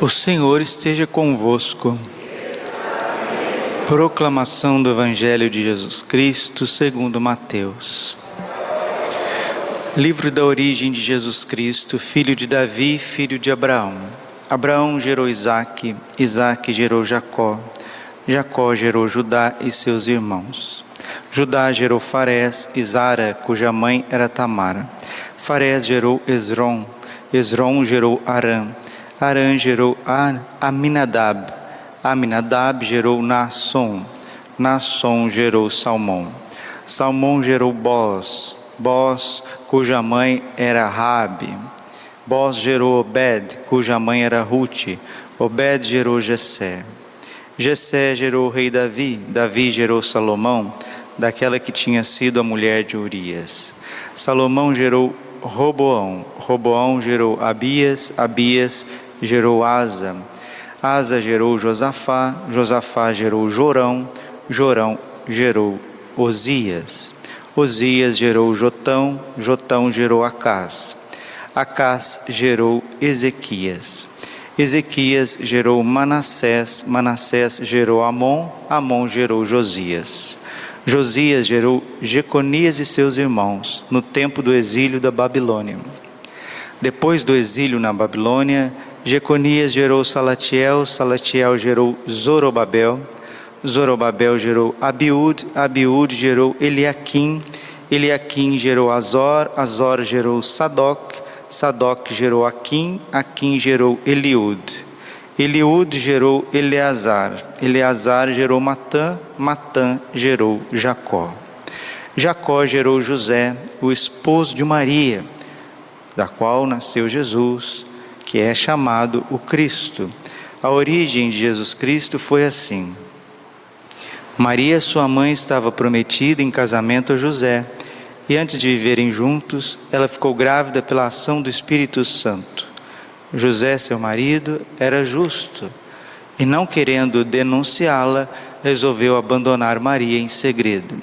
O Senhor esteja convosco. Proclamação do Evangelho de Jesus Cristo segundo Mateus. Livro da origem de Jesus Cristo, filho de Davi, filho de Abraão. Abraão gerou Isaque, Isaque gerou Jacó, Jacó gerou Judá e seus irmãos. Judá gerou Farés e Zara, cuja mãe era Tamara. Farés gerou Esrom, Esrom gerou Arã, Arã gerou Aminadab, Aminadab gerou Nasson, Nasson gerou Salmão, Salmão gerou Boz, Boz, cuja mãe era Rabi, Boz gerou Obed, cuja mãe era Ruth, Obed gerou Jessé, Jessé gerou o rei Davi, Davi gerou Salomão, daquela que tinha sido a mulher de Urias. Salomão gerou Roboão, Roboão gerou Abias, Abias gerou Asa, Asa gerou Josafá, Josafá gerou Jorão, Jorão gerou Osias, Osias gerou Jotão, Jotão gerou Acás, Acás gerou Ezequias, Ezequias gerou Manassés, Manassés gerou Amon, Amon gerou Josias. Josias gerou Jeconias e seus irmãos no tempo do exílio da Babilônia. Depois do exílio na Babilônia, Jeconias gerou Salatiel, Salatiel gerou Zorobabel, Zorobabel gerou Abiúd, Abiúd gerou Eliaquim, Eliaquim gerou Azor, Azor gerou Sadoc, Sadoc gerou Aquim, Aquim gerou Eliúd. Eliúd gerou Eleazar, Eleazar gerou Matã, Matã gerou Jacó. Jacó gerou José, o esposo de Maria, da qual nasceu Jesus, que é chamado o Cristo. A origem de Jesus Cristo foi assim. Maria, sua mãe, estava prometida em casamento a José, e antes de viverem juntos, ela ficou grávida pela ação do Espírito Santo. José, seu marido, era justo e, não querendo denunciá-la, resolveu abandonar Maria em segredo.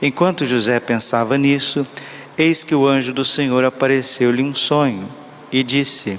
Enquanto José pensava nisso, eis que o anjo do Senhor apareceu-lhe um sonho e disse: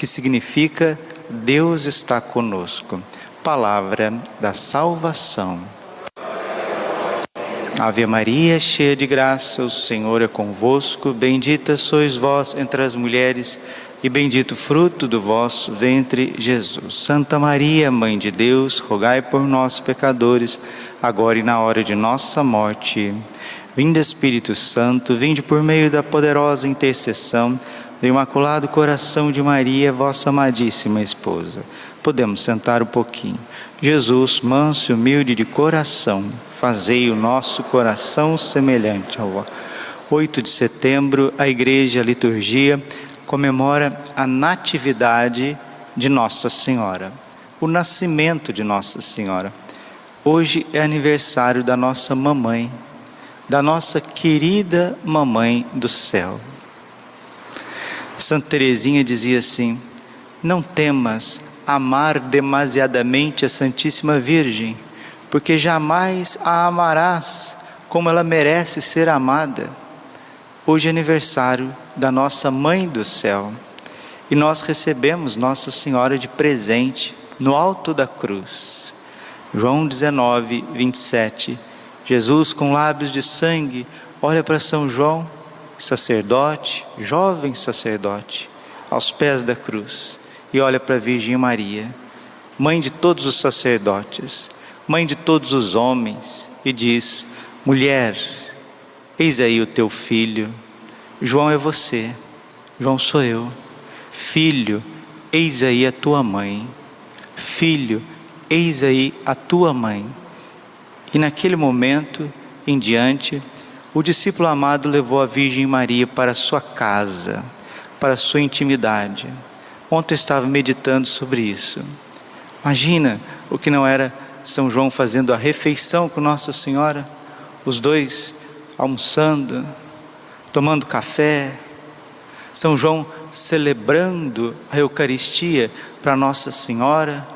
que significa Deus está conosco. Palavra da salvação. Ave Maria, cheia de graça, o Senhor é convosco. Bendita sois vós entre as mulheres, e bendito fruto do vosso ventre, Jesus. Santa Maria, Mãe de Deus, rogai por nós, pecadores, agora e na hora de nossa morte. Vinde, Espírito Santo, vinde por meio da poderosa intercessão do Imaculado Coração de Maria, vossa amadíssima esposa. Podemos sentar um pouquinho. Jesus, manso e humilde de coração, fazei o nosso coração semelhante ao 8 de setembro, a igreja, a liturgia, comemora a natividade de Nossa Senhora, o nascimento de Nossa Senhora. Hoje é aniversário da nossa mamãe, da nossa querida mamãe do céu. Santa Teresinha dizia assim: Não temas amar demasiadamente a Santíssima Virgem, porque jamais a amarás como ela merece ser amada. Hoje é aniversário da nossa Mãe do Céu e nós recebemos Nossa Senhora de presente no alto da cruz. João 19, 27. Jesus, com lábios de sangue, olha para São João, sacerdote, jovem sacerdote, aos pés da cruz e olha para a Virgem Maria, mãe de todos os sacerdotes, mãe de todos os homens, e diz: Mulher, eis aí o teu filho. João é você, João sou eu. Filho, eis aí a tua mãe. Filho, eis aí a tua mãe. E naquele momento em diante, o discípulo amado levou a Virgem Maria para sua casa, para sua intimidade Ontem eu estava meditando sobre isso. Imagina o que não era São João fazendo a refeição com Nossa Senhora, os dois almoçando, tomando café, São João celebrando a Eucaristia para Nossa Senhora,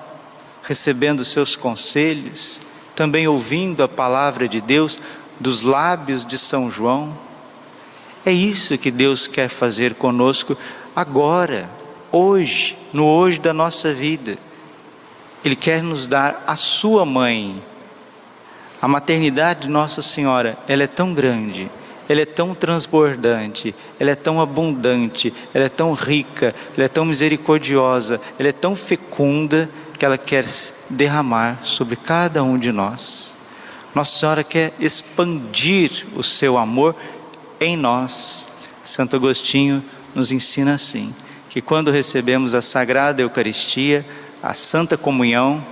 recebendo seus conselhos, também ouvindo a palavra de Deus dos lábios de São João. É isso que Deus quer fazer conosco agora, hoje, no hoje da nossa vida. Ele quer nos dar a sua mãe. A maternidade de Nossa Senhora, ela é tão grande, ela é tão transbordante, ela é tão abundante, ela é tão rica, ela é tão misericordiosa, ela é tão fecunda que ela quer derramar sobre cada um de nós. Nossa Senhora quer expandir o seu amor em nós. Santo Agostinho nos ensina assim: que quando recebemos a Sagrada Eucaristia, a Santa Comunhão,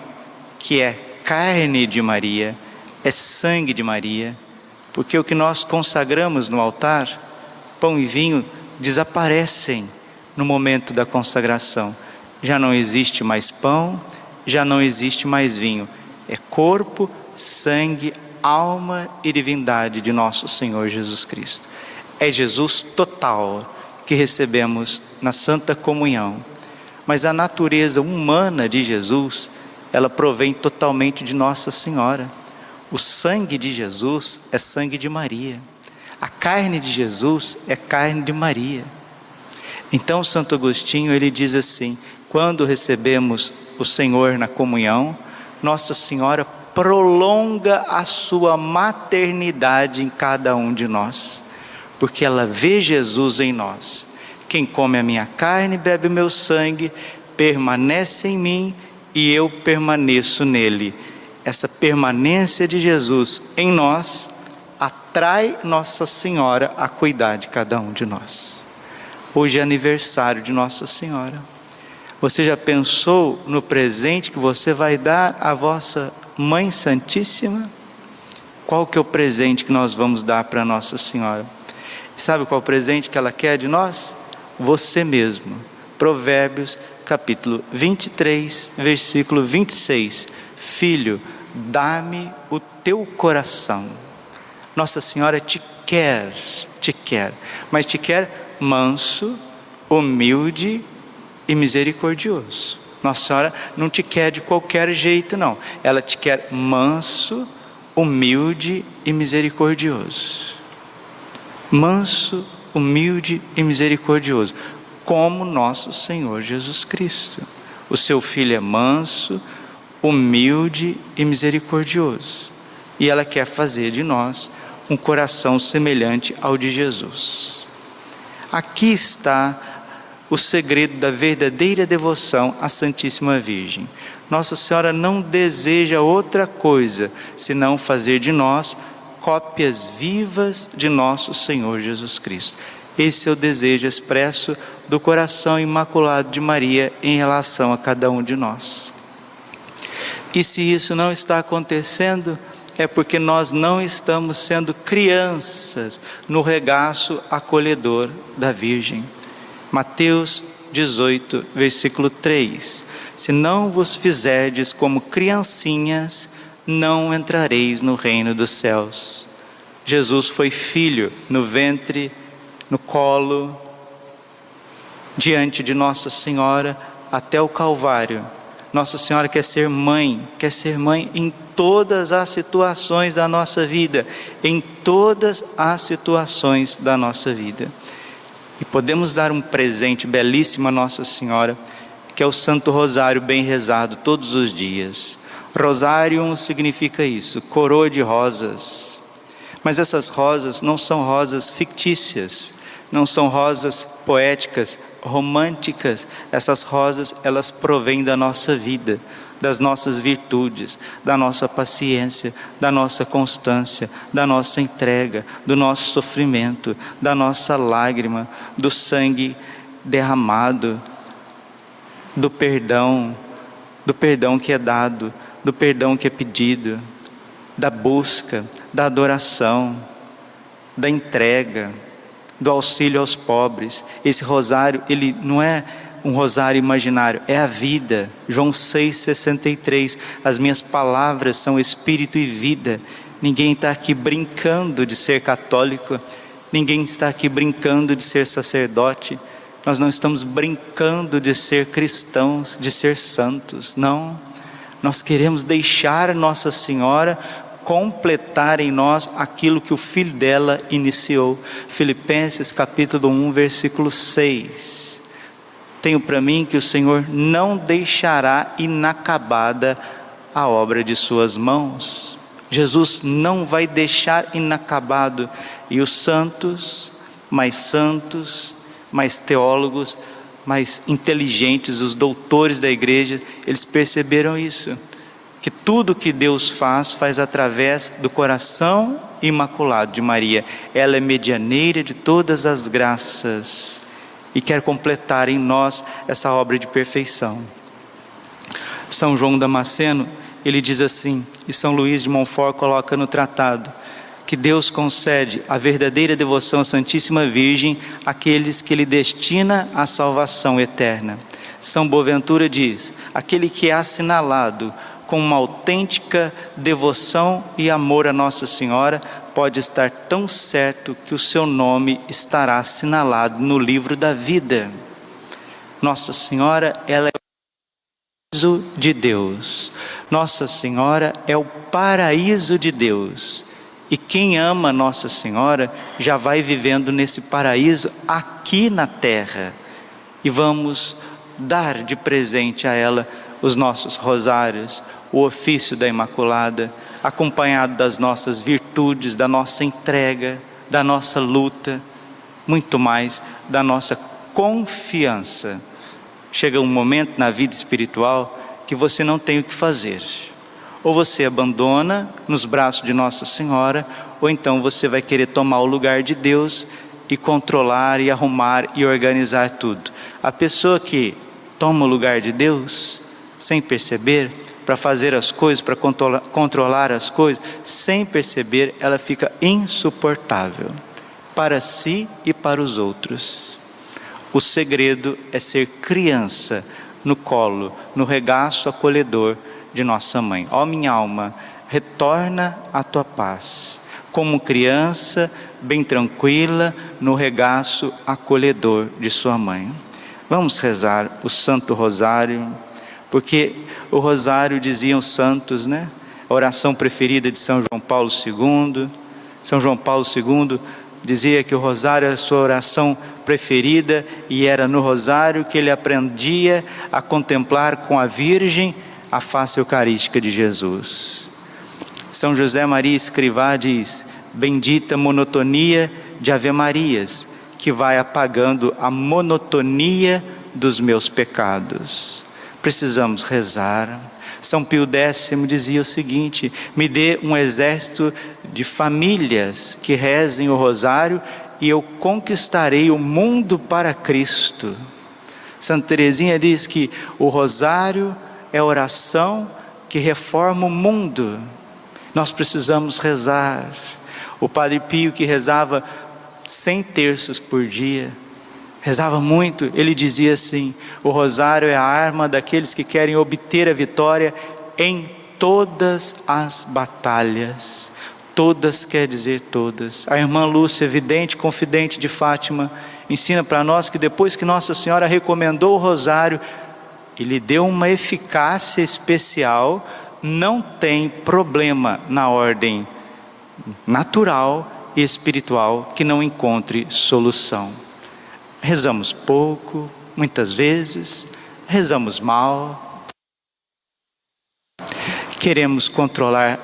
que é carne de Maria, é sangue de Maria, porque o que nós consagramos no altar, pão e vinho, desaparecem no momento da consagração. Já não existe mais pão, já não existe mais vinho. É corpo, sangue, alma e divindade de nosso Senhor Jesus Cristo. É Jesus total que recebemos na Santa Comunhão. Mas a natureza humana de Jesus, ela provém totalmente de Nossa Senhora. O sangue de Jesus é sangue de Maria. A carne de Jesus é carne de Maria. Então Santo Agostinho ele diz assim: quando recebemos o Senhor na comunhão, Nossa Senhora prolonga a sua maternidade em cada um de nós, porque ela vê Jesus em nós. Quem come a minha carne e bebe o meu sangue, permanece em mim e eu permaneço nele. Essa permanência de Jesus em nós atrai Nossa Senhora a cuidar de cada um de nós. Hoje é aniversário de Nossa Senhora. Você já pensou no presente que você vai dar à vossa Mãe Santíssima? Qual que é o presente que nós vamos dar para Nossa Senhora? Sabe qual é o presente que ela quer de nós? Você mesmo. Provérbios, capítulo 23, versículo 26. Filho, dá-me o teu coração. Nossa Senhora te quer, te quer, mas te quer manso, humilde e misericordioso. Nossa Senhora não te quer de qualquer jeito, não. Ela te quer manso, humilde e misericordioso. Manso, humilde e misericordioso, como nosso Senhor Jesus Cristo. O seu filho é manso, humilde e misericordioso. E ela quer fazer de nós um coração semelhante ao de Jesus. Aqui está o segredo da verdadeira devoção à Santíssima Virgem. Nossa Senhora não deseja outra coisa senão fazer de nós cópias vivas de nosso Senhor Jesus Cristo. Esse é o desejo expresso do coração imaculado de Maria em relação a cada um de nós. E se isso não está acontecendo, é porque nós não estamos sendo crianças no regaço acolhedor da Virgem. Mateus 18, versículo 3: Se não vos fizerdes como criancinhas, não entrareis no reino dos céus. Jesus foi filho no ventre, no colo, diante de Nossa Senhora até o Calvário. Nossa Senhora quer ser mãe, quer ser mãe em todas as situações da nossa vida, em todas as situações da nossa vida. E podemos dar um presente belíssimo a Nossa Senhora, que é o Santo Rosário bem rezado todos os dias. Rosário significa isso, coroa de rosas. Mas essas rosas não são rosas fictícias, não são rosas poéticas, românticas. Essas rosas, elas provêm da nossa vida, das nossas virtudes, da nossa paciência, da nossa constância, da nossa entrega, do nosso sofrimento, da nossa lágrima, do sangue derramado, do perdão, do perdão que é dado, do perdão que é pedido, da busca, da adoração, da entrega, do auxílio aos pobres. Esse rosário, ele não é um rosário imaginário, é a vida. João 6,63. As minhas palavras são espírito e vida. Ninguém está aqui brincando de ser católico, ninguém está aqui brincando de ser sacerdote. Nós não estamos brincando de ser cristãos, de ser santos, não. Nós queremos deixar Nossa Senhora completar em nós aquilo que o filho dela iniciou. Filipenses capítulo 1, versículo 6. Tenho para mim que o Senhor não deixará inacabada a obra de suas mãos. Jesus não vai deixar inacabado e os santos, mais santos, mais teólogos, mais inteligentes, os doutores da igreja, eles perceberam isso, que tudo que Deus faz, faz através do coração imaculado de Maria. Ela é medianeira de todas as graças e quer completar em nós essa obra de perfeição. São João Damasceno, ele diz assim, e São Luís de Montfort coloca no tratado: que Deus concede a verdadeira devoção à Santíssima Virgem àqueles que Ele destina à salvação eterna. São Boaventura diz: aquele que é assinalado com uma autêntica devoção e amor a Nossa Senhora pode estar tão certo que o seu nome estará assinalado no livro da vida. Nossa Senhora, ela é o paraíso de Deus. Nossa Senhora é o paraíso de Deus. E quem ama Nossa Senhora já vai vivendo nesse paraíso aqui na terra. E vamos dar de presente a ela os nossos rosários, o ofício da Imaculada, acompanhado das nossas virtudes, da nossa entrega, da nossa luta, muito mais da nossa confiança. Chega um momento na vida espiritual que você não tem o que fazer ou você abandona nos braços de Nossa Senhora, ou então você vai querer tomar o lugar de Deus e controlar e arrumar e organizar tudo. A pessoa que toma o lugar de Deus, sem perceber, para fazer as coisas, para controlar as coisas, sem perceber, ela fica insuportável para si e para os outros. O segredo é ser criança no colo, no regaço acolhedor de nossa mãe. Ó oh, minha alma, retorna à tua paz, como criança bem tranquila no regaço acolhedor de sua mãe. Vamos rezar o Santo Rosário, porque o Rosário diziam os santos, né? A oração preferida de São João Paulo II. São João Paulo II dizia que o Rosário era a sua oração preferida e era no Rosário que ele aprendia a contemplar com a Virgem a face eucarística de Jesus. São José Maria Escrivá diz: Bendita monotonia de Ave Marias, que vai apagando a monotonia dos meus pecados. Precisamos rezar. São Pio X dizia o seguinte: me dê um exército de famílias que rezem o rosário e eu conquistarei o mundo para Cristo. Santa Teresinha diz que o rosário é oração que reforma o mundo. Nós precisamos rezar. O Padre Pio, que rezava cem terços por dia, rezava muito, ele dizia assim: o rosário é a arma daqueles que querem obter a vitória em todas as batalhas. Todas quer dizer todas. A irmã Lúcia, vidente, confidente de Fátima, ensina para nós que depois que Nossa Senhora recomendou o rosário, e lhe deu uma eficácia especial, não tem problema na ordem natural e espiritual que não encontre solução. Rezamos pouco, muitas vezes, rezamos mal. Queremos controlar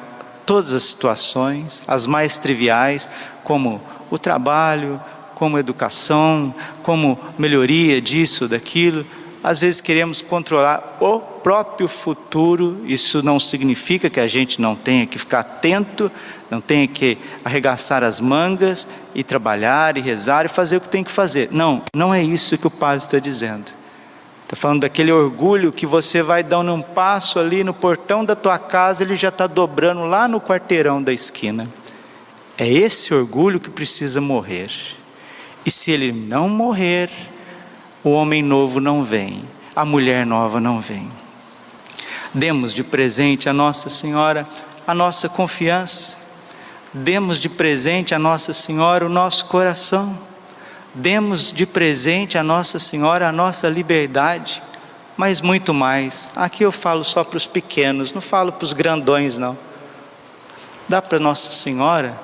todas as situações, as mais triviais, como o trabalho, como educação, como melhoria disso, daquilo, às vezes queremos controlar o próprio futuro, isso não significa que a gente não tenha que ficar atento, não tenha que arregaçar as mangas e trabalhar e rezar e fazer o que tem que fazer. Não, não é isso que o padre está dizendo. Está falando daquele orgulho que você vai dando um passo ali no portão da tua casa, ele já está dobrando lá no quarteirão da esquina. É esse orgulho que precisa morrer. E se ele não morrer, o homem novo não vem, a mulher nova não vem. Demos de presente a Nossa Senhora a nossa confiança, demos de presente a Nossa Senhora o nosso coração, demos de presente a Nossa Senhora a nossa liberdade, mas muito mais. Aqui eu falo só para os pequenos, não falo para os grandões, não. Dá para Nossa Senhora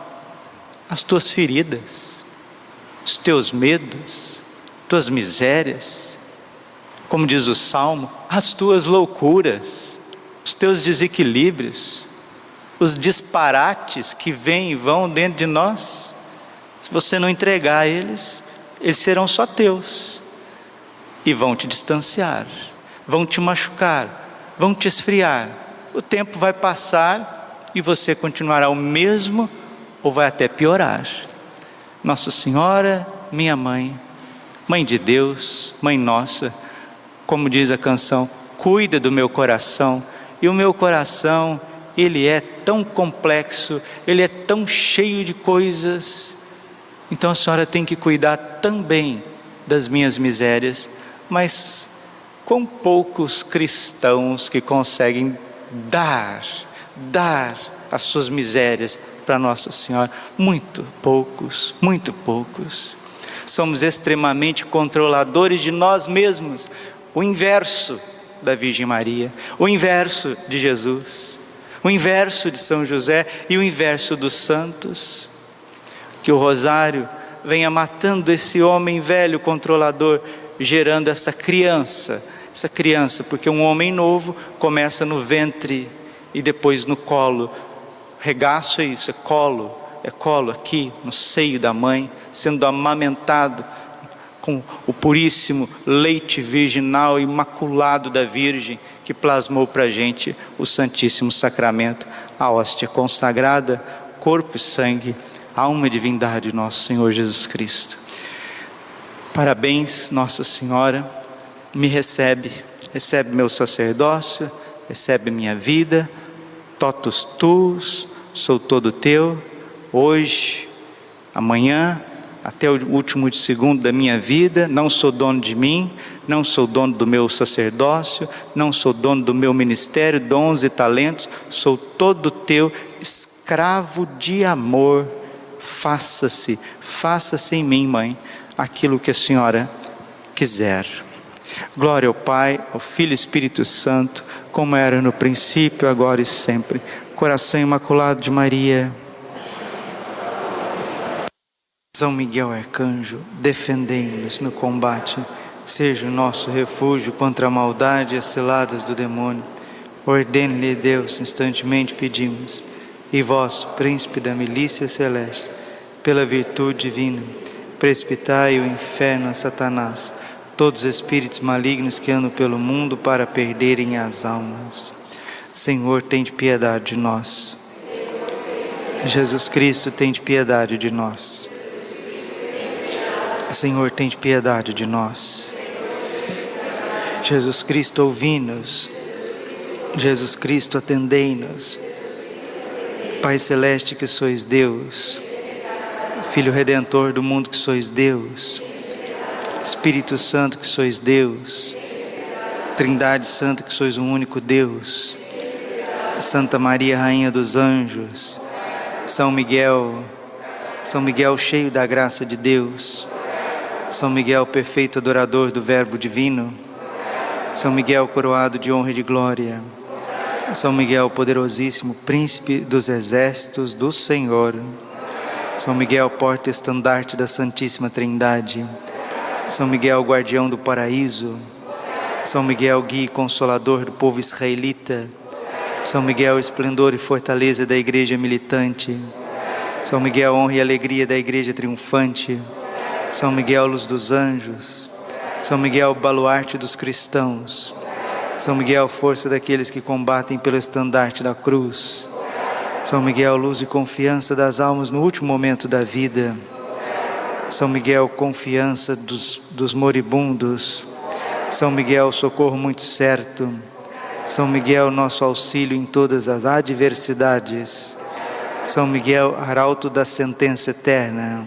as tuas feridas, os teus medos, tuas misérias, como diz o salmo, as tuas loucuras, os teus desequilíbrios, os disparates que vêm e vão dentro de nós. Se você não entregar eles, eles serão só teus e vão te distanciar, vão te machucar, vão te esfriar. O tempo vai passar e você continuará o mesmo ou vai até piorar. Nossa Senhora, minha mãe, mãe de Deus, mãe nossa, como diz a canção, cuida do meu coração, e o meu coração, ele é tão complexo, ele é tão cheio de coisas. Então a senhora tem que cuidar também das minhas misérias, mas com poucos cristãos que conseguem dar dar as suas misérias para Nossa Senhora. Muito poucos, muito poucos. Somos extremamente controladores de nós mesmos. O inverso da Virgem Maria, o inverso de Jesus, o inverso de São José e o inverso dos santos. Que o rosário venha matando esse homem velho controlador, gerando essa criança, essa criança, porque um homem novo começa no ventre e depois no colo. Regaço é isso, é colo, é colo aqui no seio da mãe, sendo amamentado com o puríssimo leite virginal imaculado da Virgem que plasmou para a gente o Santíssimo Sacramento, a hóstia consagrada, corpo e sangue, alma e divindade de nosso Senhor Jesus Cristo. Parabéns, Nossa Senhora, me recebe, recebe meu sacerdócio, recebe minha vida totus tuus, sou todo teu, hoje, amanhã, até o último segundo da minha vida, não sou dono de mim, não sou dono do meu sacerdócio, não sou dono do meu ministério, dons e talentos, sou todo teu, escravo de amor. Faça-se, faça-se em mim, mãe, aquilo que a senhora quiser. Glória ao Pai, ao Filho e Espírito Santo como era no princípio, agora e sempre. Coração Imaculado de Maria. São Miguel Arcanjo, defendei-nos no combate, seja o nosso refúgio contra a maldade e as ciladas do demônio. Ordene-lhe Deus, instantemente pedimos. E vós, príncipe da milícia celeste, pela virtude divina, precipitai o inferno a Satanás todos os espíritos malignos que andam pelo mundo para perderem as almas. Senhor, tem de piedade de nós. Jesus Cristo, tem de piedade de nós. Senhor, tem de piedade de nós. Jesus Cristo, ouvi-nos. Jesus Cristo, atendei-nos. Pai Celeste, que sois Deus. Filho Redentor do mundo, que sois Deus. Espírito Santo, que sois Deus, Trindade Santa, que sois um único Deus, Santa Maria, Rainha dos Anjos, São Miguel, São Miguel cheio da graça de Deus, São Miguel perfeito adorador do Verbo Divino, São Miguel coroado de honra e de glória, São Miguel poderosíssimo, príncipe dos exércitos do Senhor, São Miguel porta-estandarte da Santíssima Trindade, são Miguel, guardião do paraíso. São Miguel, guia e consolador do povo israelita. São Miguel, esplendor e fortaleza da igreja militante. São Miguel, honra e alegria da igreja triunfante. São Miguel, luz dos anjos. São Miguel, baluarte dos cristãos. São Miguel, força daqueles que combatem pelo estandarte da cruz. São Miguel, luz e confiança das almas no último momento da vida. São Miguel, confiança dos, dos moribundos. São Miguel, socorro muito certo. São Miguel, nosso auxílio em todas as adversidades. São Miguel, arauto da sentença eterna.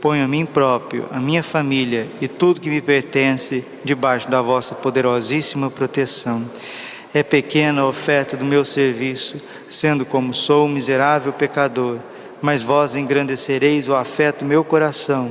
ponho a mim próprio, a minha família e tudo que me pertence debaixo da vossa poderosíssima proteção é pequena a oferta do meu serviço, sendo como sou um miserável pecador, mas vós engrandecereis o afeto do meu coração.